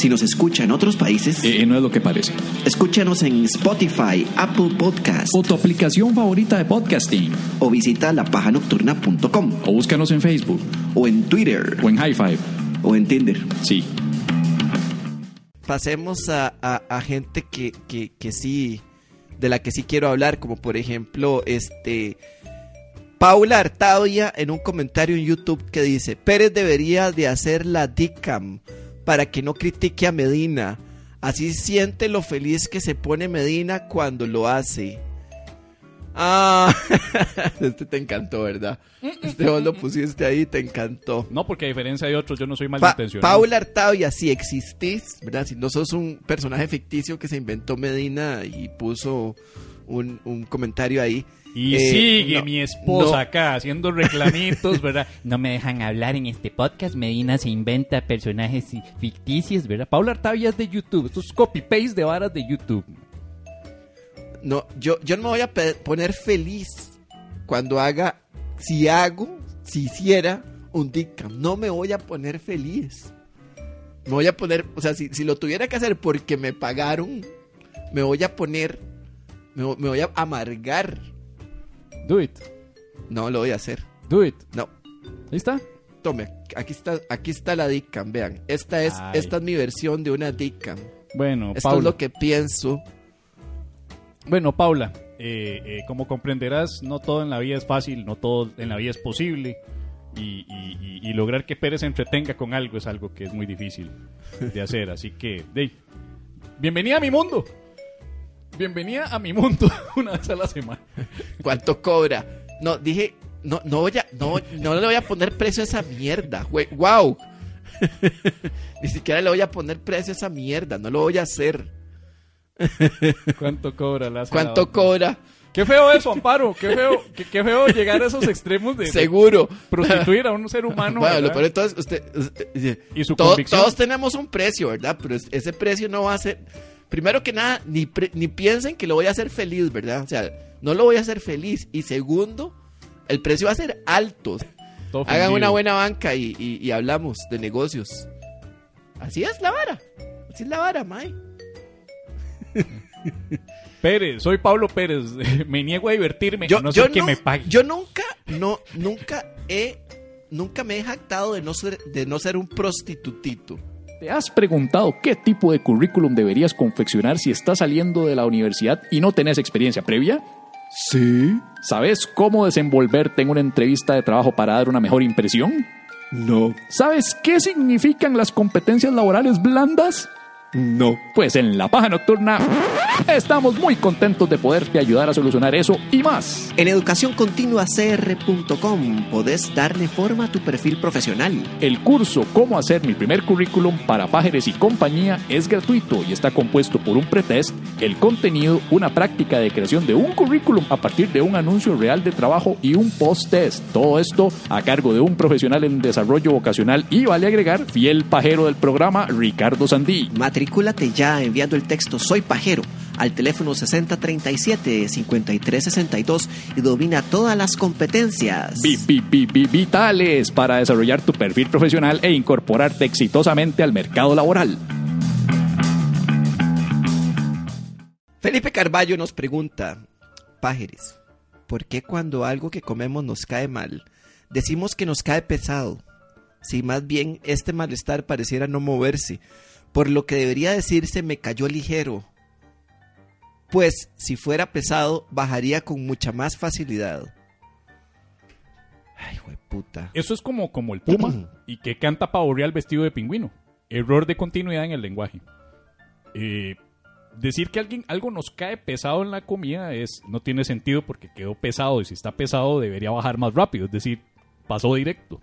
Si nos escucha en otros países, Eh, no es lo que parece. escúchanos en Spotify, Apple Podcast O tu aplicación favorita de podcasting. o visita lapajanocturna.com O búscanos en Facebook. o en Twitter O en High Five. o en Tinder. Sí. pasemos a, a- a gente que, que, que sí, de la que sí quiero hablar, como por ejemplo, este, Paula Artavia en un comentario en YouTube que dice, Pérez debería de hacer la DICAM para que no critique a Medina, así siente lo feliz que se pone Medina cuando lo hace. Ah, este te encantó, ¿verdad? Este vos lo pusiste ahí, te encantó. No, porque a diferencia de otros, yo no soy Pa- malintencionado. Paula Artavia, si existís, ¿verdad? Si no sos un personaje ficticio que se inventó Medina y puso un, un comentario ahí. Y eh, sigue no, mi esposa no. acá haciendo reclamitos, ¿verdad? No me dejan hablar en este podcast. Medina se inventa personajes ficticios, ¿verdad? Paula Artavia es de YouTube. Esto es copy-paste de varas de YouTube. No, yo, yo no me voy a poner feliz cuando haga, si hago, si hiciera un DICAM. No me voy a poner feliz. Me voy a poner, o sea, si, si lo tuviera que hacer porque me pagaron, me voy a poner, me, me voy a amargar. Do it. No lo voy a hacer. Do it. No. Ahí está. Tome, aquí está, aquí está la DICAM, vean. Esta es, Ay. esta es mi versión de una DICAM. Bueno, Esto Paula. es lo que pienso. Bueno, Paula, eh, eh, como comprenderás, no todo en la vida es fácil, no todo en la vida es posible. Y, y- y- y lograr que Pérez se entretenga con algo es algo que es muy difícil de hacer. Así que, dey, bienvenida a mi mundo. Bienvenida a mi mundo una vez a la semana. ¿Cuánto cobra? No, dije, no, no voy a, no, no le voy a poner precio a esa mierda. güey. Wow. Ni siquiera le voy a poner precio a esa mierda. No lo voy a hacer. ¿Cuánto cobra la ¿Cuánto cobra? Qué feo eso, Amparo. Qué feo, qué, qué feo llegar a esos extremos de, de Seguro. prostituir a un ser humano. bueno, lo peor de todo es usted, usted- Y su todo- convicción. todos tenemos un precio, ¿verdad? Pero es- ese precio no va a ser. Primero que nada, ni, pre- ni piensen que lo voy a hacer feliz, ¿verdad? O sea, no lo voy a hacer feliz. Y segundo, el precio va a ser alto. Todo Hagan una buena banca y, y- y hablamos de negocios. Así es la vara. Así es la vara, Mae. Pérez, soy Pablo Pérez. Me niego a divertirme. Yo, no yo ser que no- me pague. yo nunca, no, nunca he, nunca me he jactado de no ser, de no ser un prostitutito. ¿Te has preguntado qué tipo de currículum deberías confeccionar si estás saliendo de la universidad y no tenés experiencia previa? Sí. ¿Sabes cómo desenvolverte en una entrevista de trabajo para dar una mejor impresión? No, ¿Sabes qué significan las competencias laborales blandas? No. Pues en La Paja Nocturna estamos muy contentos de poderte ayudar a solucionar eso y más. En educacioncontinuacr.com podés darle forma a tu perfil profesional. El curso Cómo hacer mi primer currículum para pájaros y compañía es gratuito y está compuesto por un pretest, el contenido, una práctica de creación de un currículum a partir de un anuncio real de trabajo y un post-test. Todo esto a cargo de un profesional en desarrollo vocacional y vale agregar fiel pajero del programa Ricardo Sandí. Matricúlate ya enviando el texto Soy Pajero al teléfono 6037-5362 y domina todas las competencias. Vi- vi- vi- vi- Vitales para desarrollar tu perfil profesional e incorporarte exitosamente al mercado laboral. Felipe Carballo nos pregunta, Pájeres, ¿por qué cuando algo que comemos nos cae mal, decimos que nos cae pesado? Si más bien este malestar pareciera no moverse, por lo que debería decirse me cayó ligero. Pues si fuera pesado, bajaría con mucha más facilidad. Ay, puta. Eso es como, como el puma y que canta pavo real vestido de pingüino. Error de continuidad en el lenguaje. Eh, decir que alguien algo nos cae pesado en la comida es no tiene sentido porque quedó pesado y si está pesado debería bajar más rápido, es decir, pasó directo.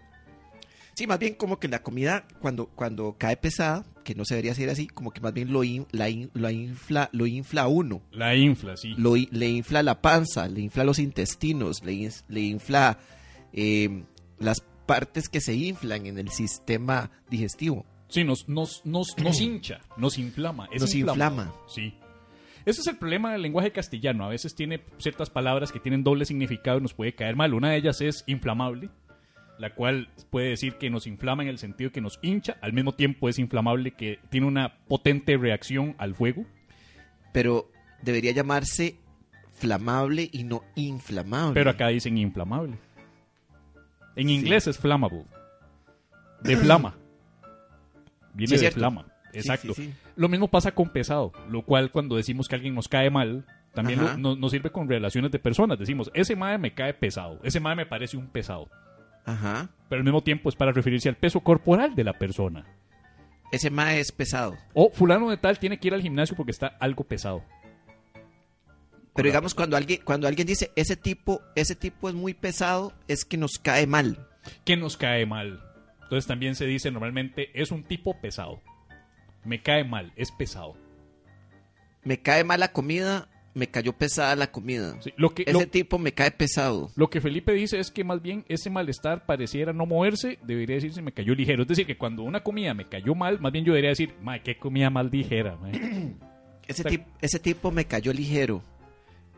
Sí, más bien como que la comida cuando, cuando cae pesada, que no se debería hacer así, como que más bien lo, in- la in- lo infla, lo infla uno. La infla, sí. Lo le infla la panza, le infla los intestinos, le, le infla eh, las partes que se inflan en el sistema digestivo. Sí, nos, nos, nos, nos hincha, nos inflama. es Nos inflama. Sí. Ese es el problema del lenguaje castellano. A veces tiene ciertas palabras que tienen doble significado y nos puede caer mal. Una de ellas es inflamable, la cual puede decir que nos inflama en el sentido que nos hincha. Al mismo tiempo es inflamable que tiene una potente reacción al fuego. Pero debería llamarse flamable y no inflamable. Pero acá dicen inflamable. En Sí. inglés es flammable. De flama. Viene Sí, de cierto. flama. Exacto. sí. Lo mismo pasa con pesado, lo cual cuando decimos que alguien nos cae mal, también lo- no- nos sirve con relaciones de personas. Decimos, ese madre me cae pesado, ese madre me parece un pesado. Ajá. Pero al mismo tiempo es para referirse al peso corporal de la persona. Ese mae es pesado. O fulano de tal tiene que ir al gimnasio porque está algo pesado. Pero digamos, cuando alguien, cuando alguien dice ese tipo, ese tipo es muy pesado, es que nos cae mal. que nos cae mal. Entonces también se dice normalmente es un tipo pesado. Me cae mal, es pesado. Me cae mal la comida, me cayó pesada la comida. Sí, lo, que, Ese lo, tipo me cae pesado. lo que Felipe dice es que más bien ese malestar pareciera no moverse, debería decirse me cayó ligero. Es decir, que cuando una comida me cayó mal, más bien yo debería decir, ma, qué comida mal ligera. ma". Ese, tip- ese tipo me cayó ligero.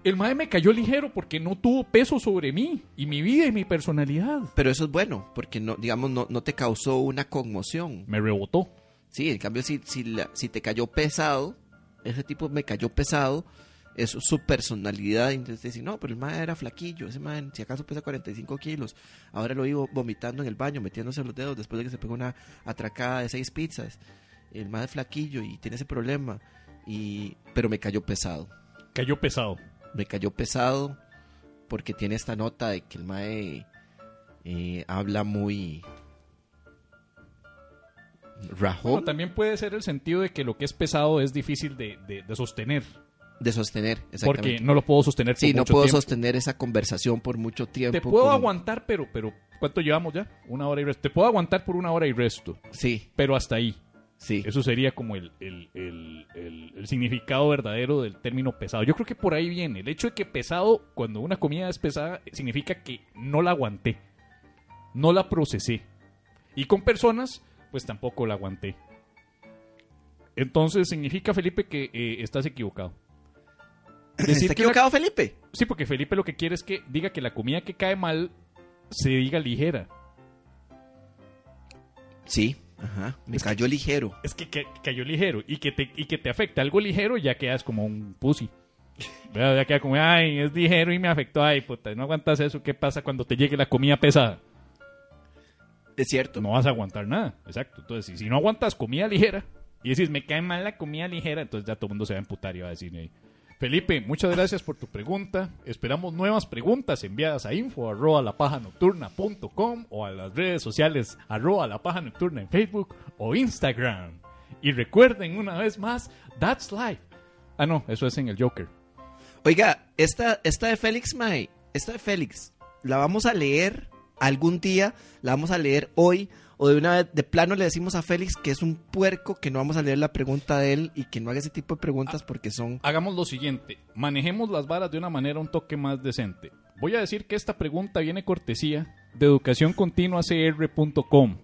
El mae me cayó ligero porque no tuvo peso sobre mí y mi vida y mi personalidad. Pero eso es bueno, porque no, digamos, no, no te causó una conmoción. Me rebotó. Sí, en cambio, si, si, la- si te cayó pesado, ese tipo me cayó pesado, es su personalidad. Entonces decir, no, pero el mae era flaquillo, ese mae si acaso pesa 45 kilos. Ahora lo iba vomitando en el baño, metiéndose los dedos después de que se pegó una atracada de seis pizzas. El mae es flaquillo y tiene ese problema. Y, pero me cayó pesado. Cayó pesado. Me cayó pesado porque tiene esta nota de que el mae eh, habla muy rajón Bueno, también puede ser el sentido de que lo que es pesado es difícil de, de- de sostener. De sostener. Porque no lo puedo sostener por Sí, no puedo tiempo. sostener esa conversación por mucho tiempo. Te puedo con- aguantar, pero, pero ¿cuánto llevamos ya? Una hora y resto. Te puedo aguantar por una hora y resto, Sí, pero hasta ahí. sí. Eso sería como el, el- el- el- el significado verdadero del término pesado. Yo creo que por ahí viene. El hecho de que pesado, cuando una comida es pesada, significa que no la aguanté. No la procesé. Y con personas, pues tampoco la aguanté. Entonces significa, Felipe, que eh, estás equivocado. Decir ¿Está equivocado, Felipe? Sí, porque Felipe lo que quiere es que diga que la comida que cae mal se diga ligera. Sí, ajá. Me Es que- cayó ligero. Es que, que- cayó ligero y que, te, y que te afecta algo ligero, ya quedas como un pussy. ¿Verdad? Ya queda como, ay, es ligero y me afectó. Ay, puta, no aguantas eso. ¿Qué pasa cuando te llegue la comida pesada? Es cierto. No vas a aguantar nada. Exacto. Entonces, si, si no aguantas comida ligera y decís, me cae mal la comida ligera, entonces ya todo el mundo se va a emputar y va a decir. Felipe, muchas gracias por tu pregunta. Esperamos nuevas preguntas enviadas a info arroba la paja nocturna.com o a las redes sociales arroba la nocturna en Facebook o Instagram. Y recuerden una vez más, that's life. Ah, no, eso es en el Joker. Oiga, esta, esta de Félix, Mae, esta de Félix, la vamos a leer algún día, la vamos a leer hoy, o de una vez, de plano le decimos a Félix que es un puerco, que no vamos a leer la pregunta de él y que no haga ese tipo de preguntas porque son... Hagamos lo siguiente, manejemos las varas de una manera un toque más decente. Voy a decir que esta pregunta viene cortesía de educacioncontinuacr.com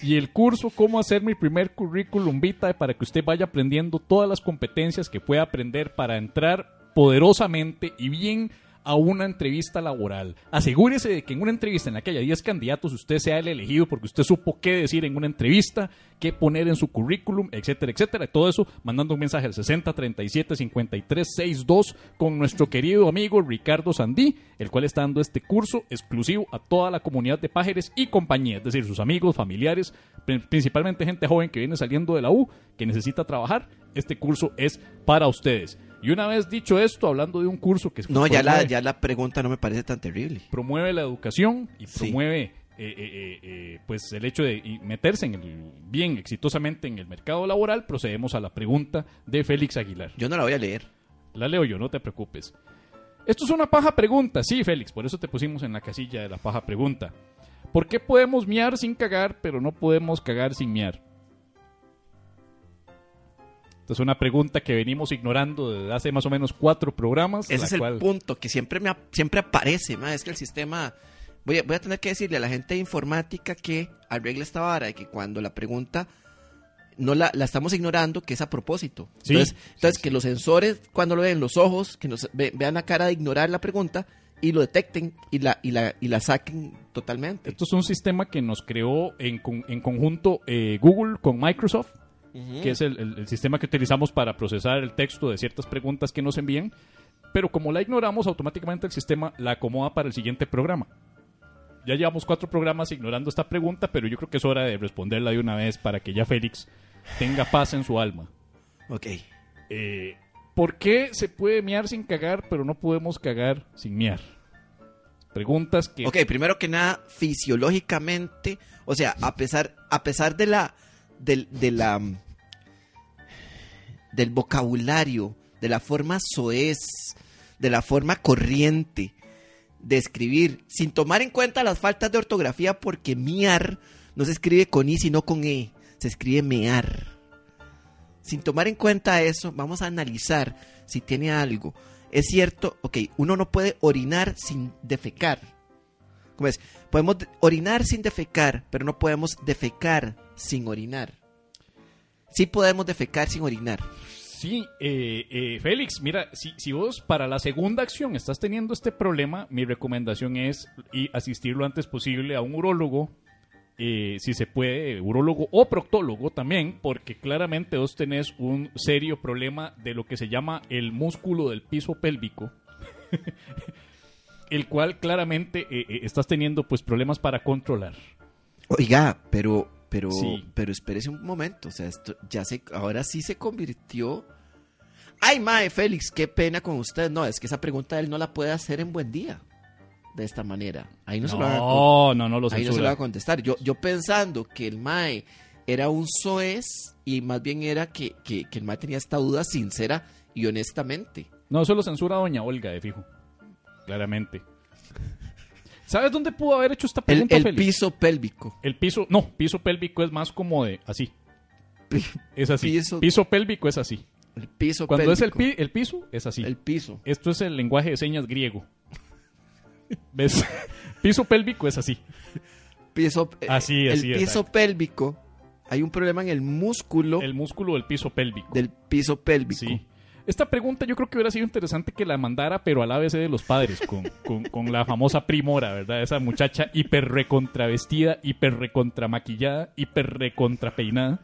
y el curso Cómo hacer mi primer currículum vitae para que usted vaya aprendiendo todas las competencias que pueda aprender para entrar poderosamente y bien a una entrevista laboral. Asegúrese de que en una entrevista en la que haya 10 candidatos usted sea el elegido porque usted supo qué decir en una entrevista, qué poner en su currículum, etcétera, etcétera. Todo eso mandando un mensaje al 60 37 53 62 con nuestro querido amigo Ricardo Sandí, el cual está dando este curso exclusivo a toda la comunidad de pájaros y compañía, es decir, sus amigos, familiares, pri- principalmente gente joven que viene saliendo de la U, que necesita trabajar. Este curso es para ustedes. Y una vez dicho esto, hablando de un curso que No, ya la, ya la pregunta no me parece tan terrible. promueve la educación y promueve eh, eh, eh, eh, pues el hecho de meterse en el, bien exitosamente en el mercado laboral, procedemos a la pregunta de Félix Aguilar. Yo no la voy a leer. La leo yo, no te preocupes. Esto es una paja pregunta, sí, Félix, por eso te pusimos en la casilla de la paja pregunta. ¿Por qué podemos miar sin cagar, pero no podemos cagar sin miar? Esta es una pregunta que venimos ignorando desde hace más o menos cuatro programas. Ese es el cual- punto que siempre me siempre aparece, ma, es que el sistema Voy a, voy a tener que decirle a la gente de informática que arregle esta vara de que cuando la pregunta no la, la estamos ignorando, que es a propósito. Sí. Entonces, entonces que los sensores, cuando lo ven los ojos, que nos ve- vean la cara de ignorar la pregunta y lo detecten y la, y la, y la saquen totalmente. Esto es un sistema que nos creó en, en conjunto eh, Google con Microsoft, que es el, el- el sistema que utilizamos para procesar el texto de ciertas preguntas que nos envían. Pero como la ignoramos, automáticamente el sistema la acomoda para el siguiente programa. Ya llevamos cuatro programas ignorando esta pregunta, pero yo creo que es hora de responderla de una vez para que ya Félix tenga paz en su alma. Ok. Eh, ¿Por qué se puede mear sin cagar, pero no podemos cagar sin mear? Preguntas que... Ok, primero que nada, fisiológicamente, o sea, a pesar, a pesar de la, del, del vocabulario, de la forma soez, de la forma corriente de escribir, sin tomar en cuenta las faltas de ortografía, porque miar no se escribe con i, sino con e, se escribe mear. Sin tomar en cuenta eso, vamos a analizar si tiene algo. Es cierto, ok, uno no puede orinar sin defecar. ¿Cómo es? Podemos de- orinar sin defecar, pero no podemos defecar sin orinar. Sí podemos defecar sin orinar. Sí, eh, eh, Félix, mira, si, si vos para la segunda acción estás teniendo este problema, mi recomendación es y asistir lo antes posible a un urólogo, eh, si se puede, urólogo o proctólogo también, porque claramente vos tenés un serio problema de lo que se llama el músculo del piso pélvico, el cual claramente eh, eh, estás teniendo pues problemas para controlar. Oiga, pero, pero, Sí. pero espérese un momento. O sea, esto ya se, ahora sí se convirtió. Ay, mae, Félix, qué pena con usted. No, es que esa pregunta él no la puede hacer en buen día. De esta manera. Ahí no, se lo va a No, no, no lo Ahí no se lo va a contestar. Yo, yo pensando que el Mae era un soez y más bien era que, que, que el Mae tenía esta duda sincera y honestamente. No, eso lo censura Doña Olga, de fijo. Claramente. ¿Sabes dónde pudo haber hecho esta El, pregunta, el Félix? piso pélvico. El piso, no, piso pélvico es más como de así. Es así. Piso- Piso, pélvico es así. El piso Cuando es el, pi- el piso, es así. El piso. Esto es el lenguaje de señas griego. ¿Ves? piso pélvico es así. Piso, eh, Así, el así, piso exacto. pélvico. Hay un problema en el músculo El músculo del piso pélvico. del piso pélvico. Sí. Esta pregunta yo creo que hubiera sido interesante que la mandara, pero al ABC de los padres, con, con- con la famosa primora, ¿verdad? Esa muchacha hiper recontravestida, hiper recontramaquillada, hiper recontrapeinada,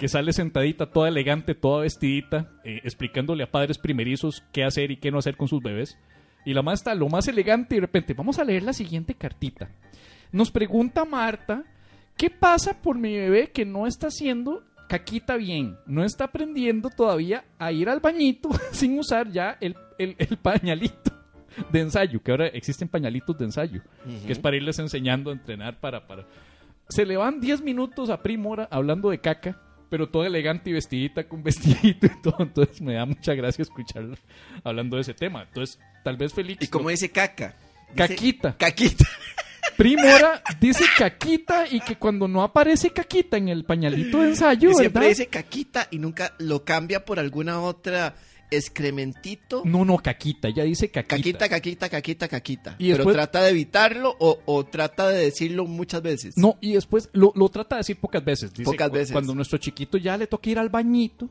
que sale sentadita, toda elegante, toda vestidita, eh, explicándole a padres primerizos qué hacer y qué no hacer con sus bebés. Y la más está lo más elegante y de repente, vamos a leer la siguiente cartita. Nos pregunta Marta, ¿qué pasa por mi bebé que no está haciendo caquita bien? No está aprendiendo todavía a ir al bañito sin usar ya el, el- el pañalito de ensayo, que ahora existen pañalitos de ensayo, que es para irles enseñando a entrenar para... para... Se le van 10 minutos a Primora hablando de caca, pero toda elegante y vestidita con vestidito y todo, entonces me da mucha gracia escucharla hablando de ese tema. Entonces, tal vez Félix... ¿Y cómo dice caca? Caquita. Caquita. Primora dice caquita y que cuando no aparece caquita en el pañalito de ensayo, siempre ¿verdad? dice caquita y nunca lo cambia por alguna otra excrementito. No, no, caquita, ella dice caquita. Caquita, caquita, caquita, caquita. Y Pero trata de evitarlo o, o trata de decirlo muchas veces. No, y después lo, lo trata de decir pocas veces. Dice, Pocas veces. Cuando nuestro chiquito ya le toca ir al bañito,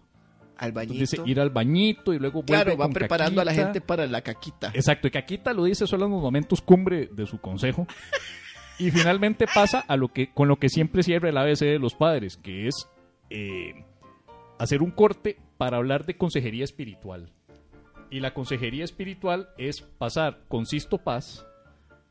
Al bañito. dice ir al bañito y luego vuelve claro, va con preparando a la gente para la caquita. Exacto, y Caquita lo dice solo en los momentos cumbre de su consejo. Y finalmente pasa a lo que, con lo que siempre cierra el ABC de los padres, que es eh, hacer un corte para hablar de consejería espiritual. Y la consejería espiritual es pasar con Sisto Paz,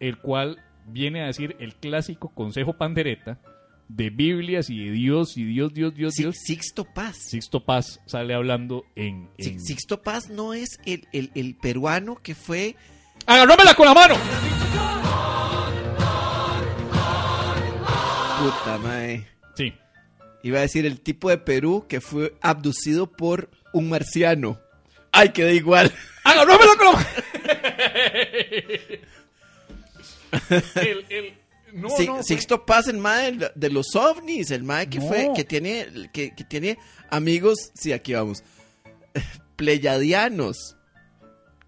el cual viene a decir el clásico consejo pandereta de Biblias y de Dios y Dios, Dios, Dios, Dios. Sixto Paz. Sixto Paz sale hablando en... En... Sixto Paz no es el, el- el peruano que fue. ¡Agarrómela con la mano! Puta mae. Sí. Iba a decir el tipo de Perú que fue abducido por un marciano. Ay, queda igual. ¡Agarrómela con la mano! el, el, no, Si- no, Sixto Paz, el mae de, los ovnis, el mae que No. fue, que tiene, que, que tiene amigos, sí, aquí vamos, pleyadianos,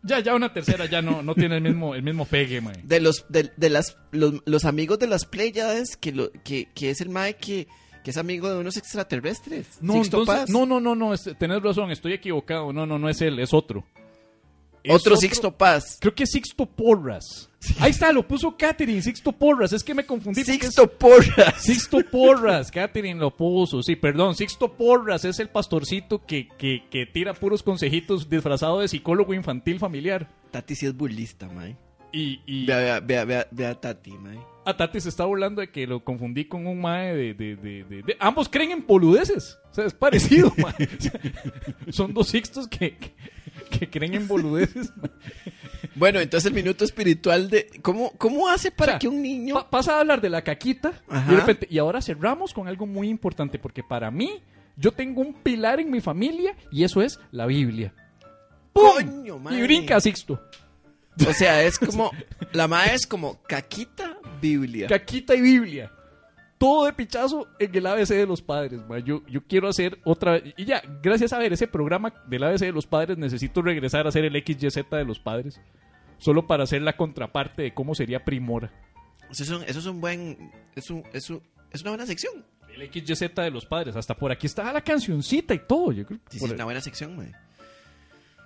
Ya, ya una tercera ya no, no tiene el mismo, el mismo pegue, mae. De los, de, de las, los, los amigos de las Pleiades, que, lo, que, que es el mae que, que es amigo de unos extraterrestres. No, entonces- no, no, no, no, es- tenés razón, estoy equivocado. No, no, no es él, es otro. Otro Sixto Paz. Creo que es Sixto Porras. Ahí está, lo puso Catherine, Sixto Porras. Es que me confundí. es- Sixto Porras. Sixto Porras, Catherine lo puso. Sí, perdón, Sixto Porras es el pastorcito que, que, que tira puros consejitos disfrazado de psicólogo infantil familiar. Tati sí es burlista, mae. Y, y Vea, vea, vea, vea, vea Tati, mae. A Tati se está burlando de que lo confundí con un mae de... de- de- Ambos creen en boludeces. O sea, es parecido, mae. O sea, son dos Sixtos que, que, que creen en boludeces. mae. Bueno, entonces el minuto espiritual de... ¿Cómo, cómo hace para O sea, que un niño... Pa- pasa a hablar de la caquita Ajá. y, de repente- y ahora cerramos con algo muy importante porque para mí yo tengo un pilar en mi familia y eso es la Biblia. ¡Pum! Coño, y brinca Sixto. O sea, es como... La mae es como caquita, Biblia. Caquita y Biblia. Todo de pichazo en el ABC de los padres. ma. Yo, yo quiero hacer otra... Y ya, gracias a ver ese programa del ABC de los padres, necesito regresar a hacer el XYZ de los padres. Solo para hacer la contraparte de cómo sería Primora. Eso es un, eso es un buen... Es, un, es, un- es una buena sección. El XYZ de los padres. Hasta por aquí está la cancioncita y todo. Yo creo Sí, sí, es una buena sección, mae.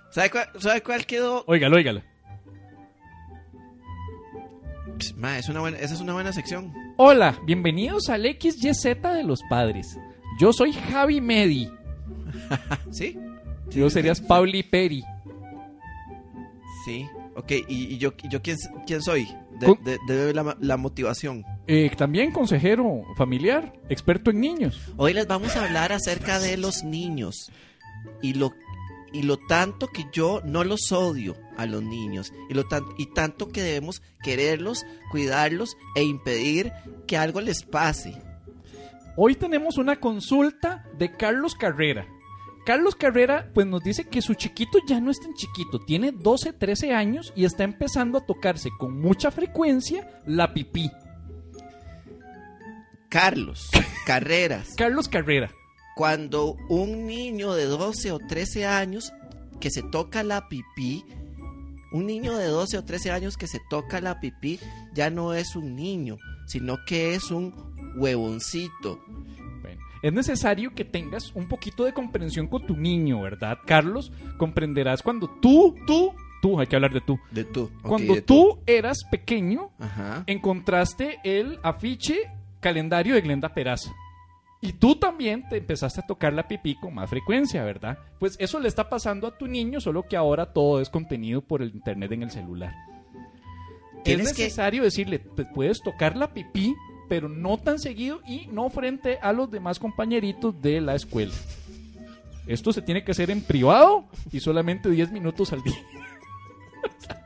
¿Sabe cuál, ¿Sabe cuál quedó? Óigala, óigala. Pss, es una buena, esa es una buena sección. Hola, bienvenidos al XYZ de los padres. Yo soy Javi Medi. ¿Sí? Yo serías Pauli Peri. Sí. Ok, ¿y, y yo, y yo quién, quién soy? De, Con- de- de la, la motivación. Eh, también consejero familiar, experto en niños. Hoy les vamos a hablar acerca de los niños y lo y lo tanto que yo no los odio a los niños y lo tan- y tanto que debemos quererlos, cuidarlos e impedir que algo les pase. Hoy tenemos una consulta de Carlos Carrera. Carlos Carrera pues nos dice que su chiquito ya no es tan chiquito, tiene 12, 13 años y está empezando a tocarse con mucha frecuencia la pipí. Carlos, carreras. Carlos Carrera. Cuando un niño de 12 o 13 años que se toca la pipí, un niño de 12 o 13 años que se toca la pipí ya no es un niño, sino que es un huevoncito. Bueno, es necesario que tengas un poquito de comprensión con tu niño, ¿verdad, Carlos? Comprenderás cuando tú, tú, tú, hay que hablar de tú. De tú. ok, Cuando de tú eras pequeño, Ajá. encontraste el afiche calendario de Glenda Peraza. Y tú también te empezaste a tocar la pipí con más frecuencia, ¿verdad? Pues eso le está pasando a tu niño, solo que ahora todo es contenido por el internet en el celular. Es que- necesario decirle, puedes tocar la pipí, pero no tan seguido y no frente a los demás compañeritos de la escuela. Esto se tiene que hacer en privado y solamente 10 minutos al día.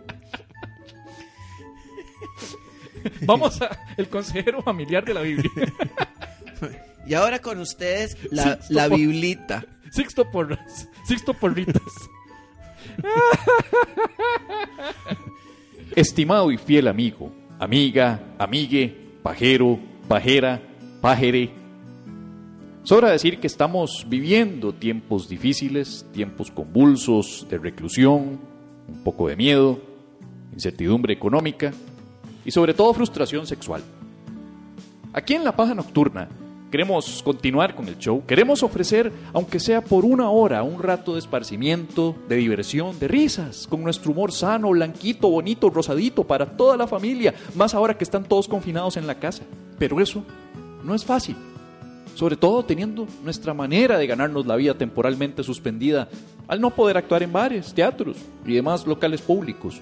Vamos a el consejero familiar de la Biblia. Y ahora con ustedes la, la biblita. Sixto Porras. Sixto Porritas. Estimado y fiel amigo, amiga, amigue, pajero, pajera, pajere. Sobra decir que estamos viviendo tiempos difíciles, tiempos convulsos de reclusión, un poco de miedo, incertidumbre económica y sobre todo frustración sexual. Aquí en La Paja Nocturna queremos continuar con el show, queremos ofrecer, aunque sea por una hora, un rato de esparcimiento, de diversión, de risas, con nuestro humor sano, blanquito, bonito, rosadito para toda la familia, más ahora que están todos confinados en la casa. Pero eso no es fácil, sobre todo teniendo nuestra manera de ganarnos la vida temporalmente suspendida al no poder actuar en bares, teatros y demás locales públicos.